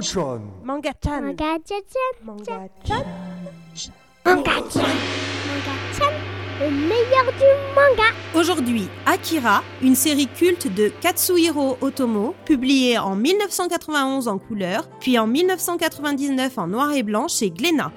Manga-chan. Manga-chan. Manga-chan. Manga-chan. Manga-chan. Manga-chan. Le meilleur du manga. Aujourd'hui, Akira, une série culte de Katsuhiro Otomo, publiée en 1991 en couleur, puis en 1999 en noir et blanc chez Glénat.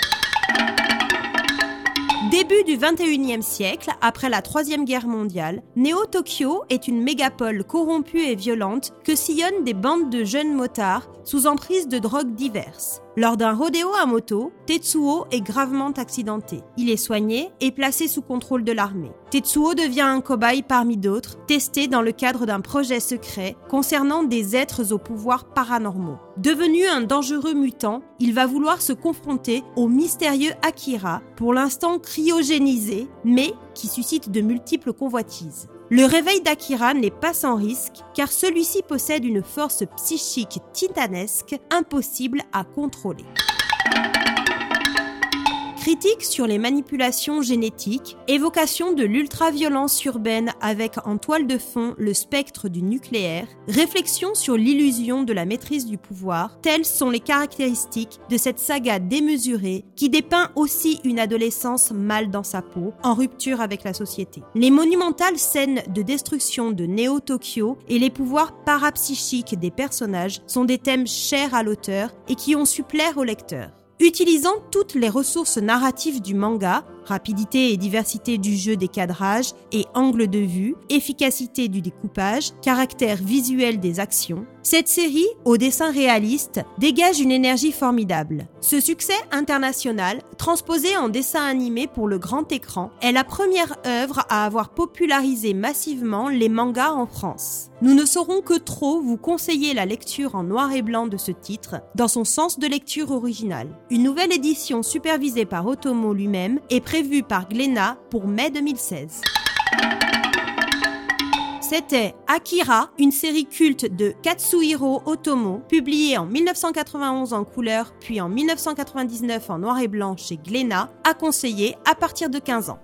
Début du 21e siècle, après la Troisième Guerre mondiale, Néo-Tokyo est une mégapole corrompue et violente que sillonnent des bandes de jeunes motards sous emprise de drogues diverses. Lors d'un rodéo à moto, Tetsuo est gravement accidenté. Il est soigné et placé sous contrôle de l'armée. Tetsuo devient un cobaye parmi d'autres, testé dans le cadre d'un projet secret concernant des êtres aux pouvoirs paranormaux. Devenu un dangereux mutant, il va vouloir se confronter au mystérieux Akira, pour l'instant cryogénisé, mais qui suscite de multiples convoitises. Le réveil d'Akira n'est pas sans risque, car celui-ci possède une force psychique titanesque impossible à contrôler. Critique sur les manipulations génétiques, évocation de l'ultraviolence urbaine avec en toile de fond le spectre du nucléaire, réflexion sur l'illusion de la maîtrise du pouvoir, telles sont les caractéristiques de cette saga démesurée qui dépeint aussi une adolescence mal dans sa peau, en rupture avec la société. Les monumentales scènes de destruction de Néo-Tokyo et les pouvoirs parapsychiques des personnages sont des thèmes chers à l'auteur et qui ont su plaire au lecteur. Utilisant toutes les ressources narratives du manga, rapidité et diversité du jeu des cadrages et angle de vue, efficacité du découpage, caractère visuel des actions, cette série, au dessin réaliste, dégage une énergie formidable. Ce succès international, transposé en dessin animé pour le grand écran, est la première œuvre à avoir popularisé massivement les mangas en France. Nous ne saurons que trop vous conseiller la lecture en noir et blanc de ce titre, dans son sens de lecture original. Une nouvelle édition supervisée par Otomo lui-même est prévue par Glénat pour mai 2016. C'était Akira, une série culte de Katsuhiro Otomo, publiée en 1991 en couleur, puis en 1999 en noir et blanc chez Glénat, à conseiller à partir de 15 ans.